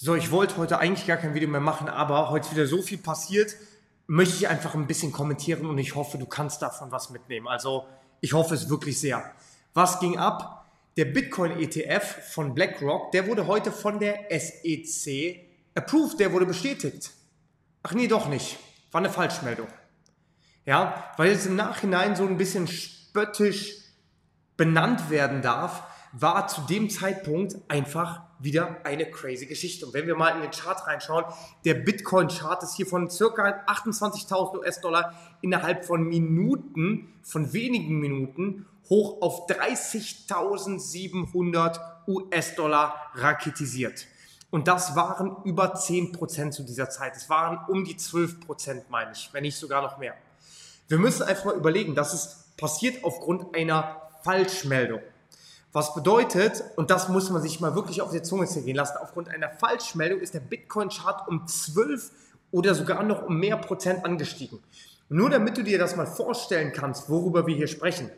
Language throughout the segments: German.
So, ich wollte heute eigentlich gar kein Video mehr machen, aber heute ist wieder so viel passiert, möchte ich einfach ein bisschen kommentieren und ich hoffe, du kannst davon was mitnehmen. Also, ich hoffe es wirklich sehr. Was ging ab? Der Bitcoin ETF von BlackRock, der wurde heute von der SEC approved, der wurde bestätigt. Ach nee, doch nicht. War eine Falschmeldung. Ja, weil es im Nachhinein so ein bisschen spöttisch benannt werden darf, war zu dem Zeitpunkt einfach wieder eine crazy Geschichte. Und wenn wir mal in den Chart reinschauen, der Bitcoin-Chart ist hier von circa 28.000 US-Dollar innerhalb von Minuten, von wenigen Minuten, hoch auf 30.700 US-Dollar raketisiert. Und das waren über 10% zu dieser Zeit. Es waren um die 12%, meine ich, wenn nicht sogar noch mehr. Wir müssen einfach mal überlegen, dass es passiert aufgrund einer Falschmeldung. Was bedeutet, und das muss man sich mal wirklich auf die Zunge zergehen lassen, aufgrund einer Falschmeldung ist der Bitcoin-Chart um 12 oder sogar noch um mehr Prozent angestiegen. Nur damit du dir das mal vorstellen kannst, worüber wir hier sprechen.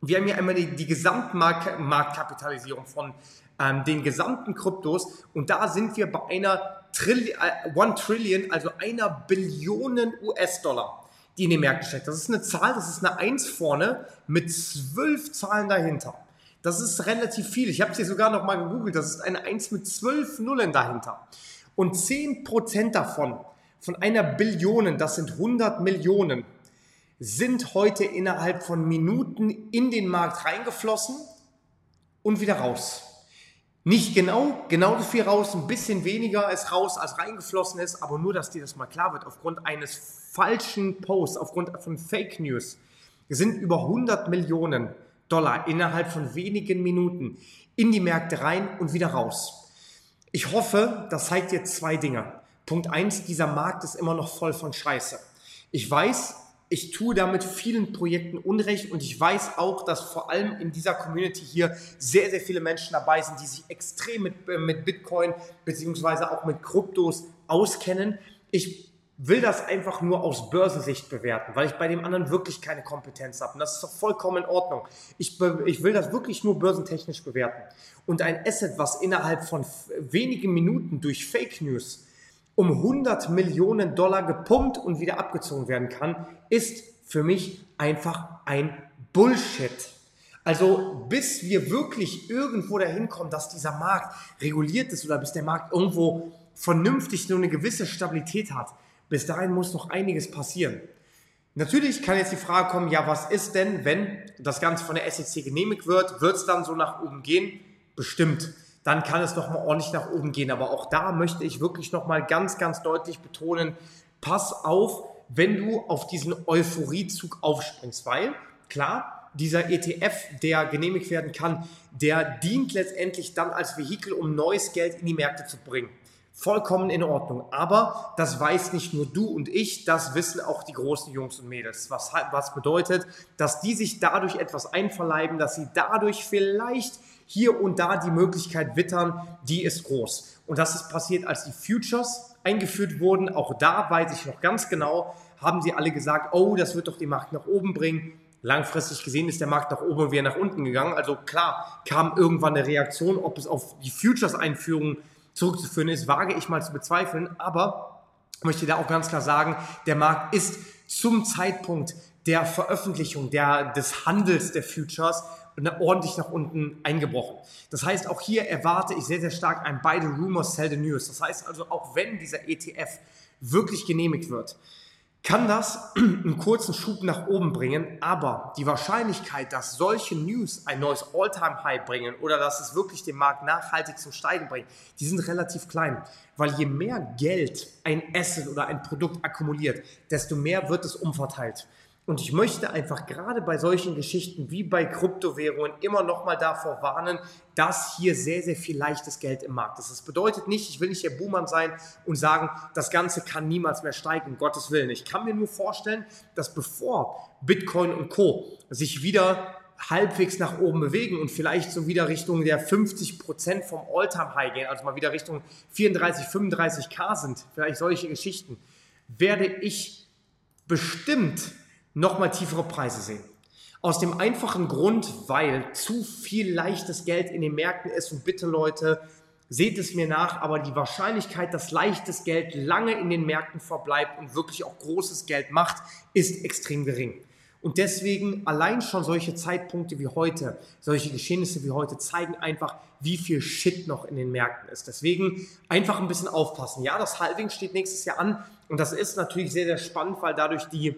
Wir haben hier einmal die, die Gesamtmarktkapitalisierung von ähm, den gesamten Kryptos und da sind wir bei einer Trilli äh, One Trillion, also einer Billionen US-Dollar, die in den Märkten steckt. Das ist eine Zahl, das ist eine 1 vorne mit zwölf Zahlen dahinter. Das ist relativ viel. Ich habe es hier sogar noch mal gegoogelt. Das ist eine 1 mit 12 Nullen dahinter. Und 10% davon, von einer Billion, das sind 100 Millionen, sind heute innerhalb von Minuten in den Markt reingeflossen und wieder raus. Nicht genau, genauso viel raus, ein bisschen weniger ist raus, als reingeflossen ist, aber nur, dass dir das mal klar wird, aufgrund eines falschen Posts, aufgrund von Fake News, sind über 100 Millionen Dollar innerhalb von wenigen Minuten in die Märkte rein und wieder raus. Ich hoffe, das zeigt dir zwei Dinge. Punkt eins: dieser Markt ist immer noch voll von Scheiße. Ich weiß, ich tue damit vielen Projekten Unrecht und ich weiß auch, dass vor allem in dieser Community hier sehr, sehr viele Menschen dabei sind, die sich extrem mit, äh, mit Bitcoin beziehungsweise auch mit Kryptos auskennen. Ich will das einfach nur aus Börsensicht bewerten, weil ich bei dem anderen wirklich keine Kompetenz habe. Und das ist doch vollkommen in Ordnung. Ich, ich will das wirklich nur börsentechnisch bewerten. Und ein Asset, was innerhalb von wenigen Minuten durch Fake News um 100 Millionen Dollar gepumpt und wieder abgezogen werden kann, ist für mich einfach ein Bullshit. Also bis wir wirklich irgendwo dahin kommen, dass dieser Markt reguliert ist oder bis der Markt irgendwo vernünftig nur eine gewisse Stabilität hat, bis dahin muss noch einiges passieren. Natürlich kann jetzt die Frage kommen, ja, was ist denn, wenn das Ganze von der SEC genehmigt wird, wird es dann so nach oben gehen? Bestimmt. Dann kann es nochmal ordentlich nach oben gehen. Aber auch da möchte ich wirklich nochmal ganz, ganz deutlich betonen, pass auf, wenn du auf diesen Euphoriezug aufspringst, weil klar, dieser ETF, der genehmigt werden kann, der dient letztendlich dann als Vehikel, um neues Geld in die Märkte zu bringen. Vollkommen in Ordnung. Aber das weiß nicht nur du und ich, das wissen auch die großen Jungs und Mädels. Was, was bedeutet, dass die sich dadurch etwas einverleiben, dass sie dadurch vielleicht hier und da die Möglichkeit wittern, die ist groß. Und das ist passiert, als die Futures eingeführt wurden. Auch da weiß ich noch ganz genau, haben sie alle gesagt, oh, das wird doch den Markt nach oben bringen. Langfristig gesehen ist der Markt nach oben und wieder nach unten gegangen. Also klar kam irgendwann eine Reaktion, ob es auf die Futures-Einführung zurückzuführen ist, wage ich mal zu bezweifeln. Aber möchte da auch ganz klar sagen, der Markt ist zum Zeitpunkt der Veröffentlichung der, des Handels der Futures ordentlich nach unten eingebrochen. Das heißt, auch hier erwarte ich sehr, sehr stark ein the Rumors, Sell the News. Das heißt also, auch wenn dieser ETF wirklich genehmigt wird, kann das einen kurzen Schub nach oben bringen, aber die Wahrscheinlichkeit, dass solche News ein neues All-Time-High bringen oder dass es wirklich den Markt nachhaltig zum Steigen bringt, die sind relativ klein. Weil je mehr Geld ein Asset oder ein Produkt akkumuliert, desto mehr wird es umverteilt. Und ich möchte einfach gerade bei solchen Geschichten wie bei Kryptowährungen immer noch mal davor warnen, dass hier sehr, sehr viel leichtes Geld im Markt ist. Das bedeutet nicht, ich will nicht der Buhmann sein und sagen, das Ganze kann niemals mehr steigen, um Gottes Willen. Ich kann mir nur vorstellen, dass bevor Bitcoin und Co. sich wieder halbwegs nach oben bewegen und vielleicht so wieder Richtung der 50 Prozent vom All-Time-High gehen, also mal wieder Richtung 34, 35k sind, vielleicht solche Geschichten, werde ich bestimmt nochmal tiefere Preise sehen. Aus dem einfachen Grund, weil zu viel leichtes Geld in den Märkten ist und bitte Leute, seht es mir nach, aber die Wahrscheinlichkeit, dass leichtes Geld lange in den Märkten verbleibt und wirklich auch großes Geld macht, ist extrem gering. Und deswegen allein schon solche Zeitpunkte wie heute, solche Geschehnisse wie heute zeigen einfach, wie viel Shit noch in den Märkten ist. Deswegen einfach ein bisschen aufpassen. Ja, das Halving steht nächstes Jahr an und das ist natürlich sehr, sehr spannend, weil dadurch die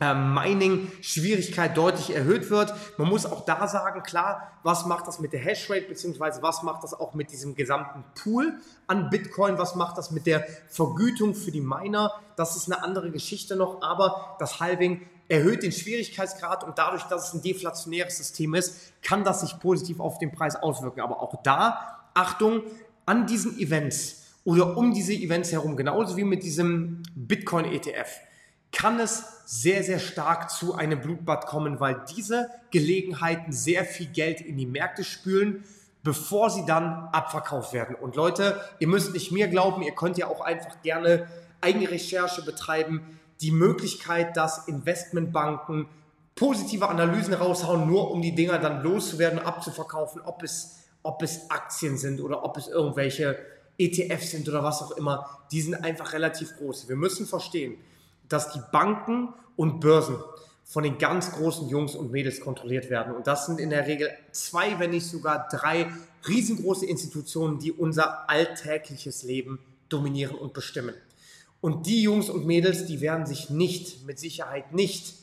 Mining-Schwierigkeit deutlich erhöht wird. Man muss auch da sagen, klar, was macht das mit der Hashrate, beziehungsweise was macht das auch mit diesem gesamten Pool an Bitcoin, was macht das mit der Vergütung für die Miner, das ist eine andere Geschichte noch, aber das Halving erhöht den Schwierigkeitsgrad und dadurch, dass es ein deflationäres System ist, kann das sich positiv auf den Preis auswirken. Aber auch da, Achtung, an diesen Events oder um diese Events herum, genauso wie mit diesem Bitcoin-ETF, kann es sehr, sehr stark zu einem Blutbad kommen, weil diese Gelegenheiten sehr viel Geld in die Märkte spülen, bevor sie dann abverkauft werden. Und Leute, ihr müsst nicht mir glauben, ihr könnt ja auch einfach gerne eigene Recherche betreiben. Die Möglichkeit, dass Investmentbanken positive Analysen raushauen, nur um die Dinger dann loszuwerden, abzuverkaufen, ob es, ob es Aktien sind oder ob es irgendwelche ETFs sind oder was auch immer, die sind einfach relativ groß. Wir müssen verstehen, dass die Banken und Börsen von den ganz großen Jungs und Mädels kontrolliert werden. Und das sind in der Regel zwei, wenn nicht sogar drei riesengroße Institutionen, die unser alltägliches Leben dominieren und bestimmen. Und die Jungs und Mädels, die werden sich nicht, mit Sicherheit nicht,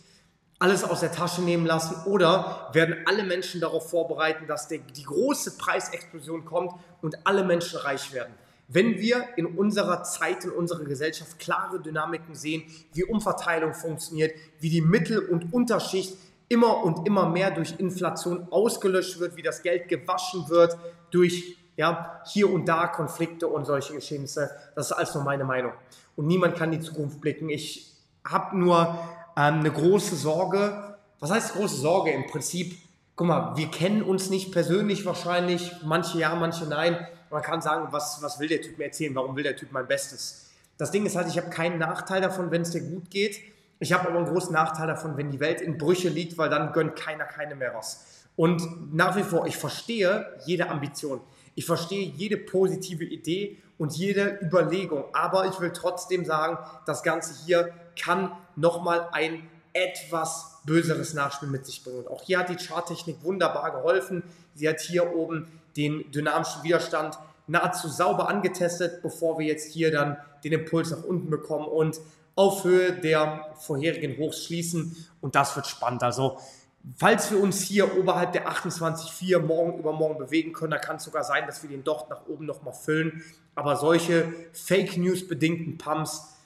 alles aus der Tasche nehmen lassen oder werden alle Menschen darauf vorbereiten, dass der, die große Preisexplosion kommt und alle Menschen reich werden. Wenn wir in unserer Zeit, in unserer Gesellschaft klare Dynamiken sehen, wie Umverteilung funktioniert, wie die Mittel- und Unterschicht immer und immer mehr durch Inflation ausgelöscht wird, wie das Geld gewaschen wird durch ja, hier und da Konflikte und solche Geschehnisse, das ist alles nur meine Meinung. Und niemand kann die Zukunft blicken. Ich habe nur ähm, eine große Sorge. Was heißt große Sorge? Im Prinzip, guck mal, wir kennen uns nicht persönlich wahrscheinlich, manche ja, manche nein man kann sagen, was, was will der Typ mir erzählen? Warum will der Typ mein Bestes? Das Ding ist halt, ich habe keinen Nachteil davon, wenn es dir gut geht. Ich habe aber einen großen Nachteil davon, wenn die Welt in Brüche liegt, weil dann gönnt keiner keine mehr was. Und nach wie vor, ich verstehe jede Ambition. Ich verstehe jede positive Idee und jede Überlegung. Aber ich will trotzdem sagen, das Ganze hier kann nochmal ein etwas böseres Nachspiel mit sich bringen. Und auch hier hat die Charttechnik wunderbar geholfen. Sie hat hier oben den dynamischen Widerstand nahezu sauber angetestet, bevor wir jetzt hier dann den Impuls nach unten bekommen und auf Höhe der vorherigen Hochs schließen. Und das wird spannend. Also, falls wir uns hier oberhalb der 28,4 morgen übermorgen bewegen können, da kann es sogar sein, dass wir den Docht nach oben nochmal füllen. Aber solche Fake News bedingten Pumps,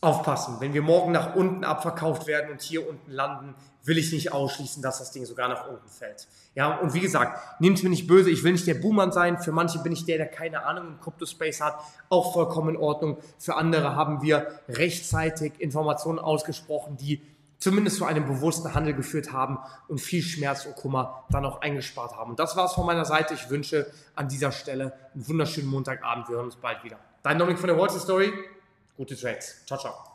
aufpassen. Wenn wir morgen nach unten abverkauft werden und hier unten landen, will ich nicht ausschließen, dass das Ding sogar nach unten fällt. Ja, und wie gesagt, nehmt mir nicht böse, ich will nicht der Boomer sein. Für manche bin ich der, der keine Ahnung im Crypto-Space hat. Auch vollkommen in Ordnung. Für andere haben wir rechtzeitig Informationen ausgesprochen, die zumindest zu einem bewussten Handel geführt haben und viel Schmerz und Kummer dann auch eingespart haben. Und das war es von meiner Seite. Ich wünsche an dieser Stelle einen wunderschönen Montagabend. Wir hören uns bald wieder. Dein Dominik von der Wall Story. Gute Trades. Ciao, ciao.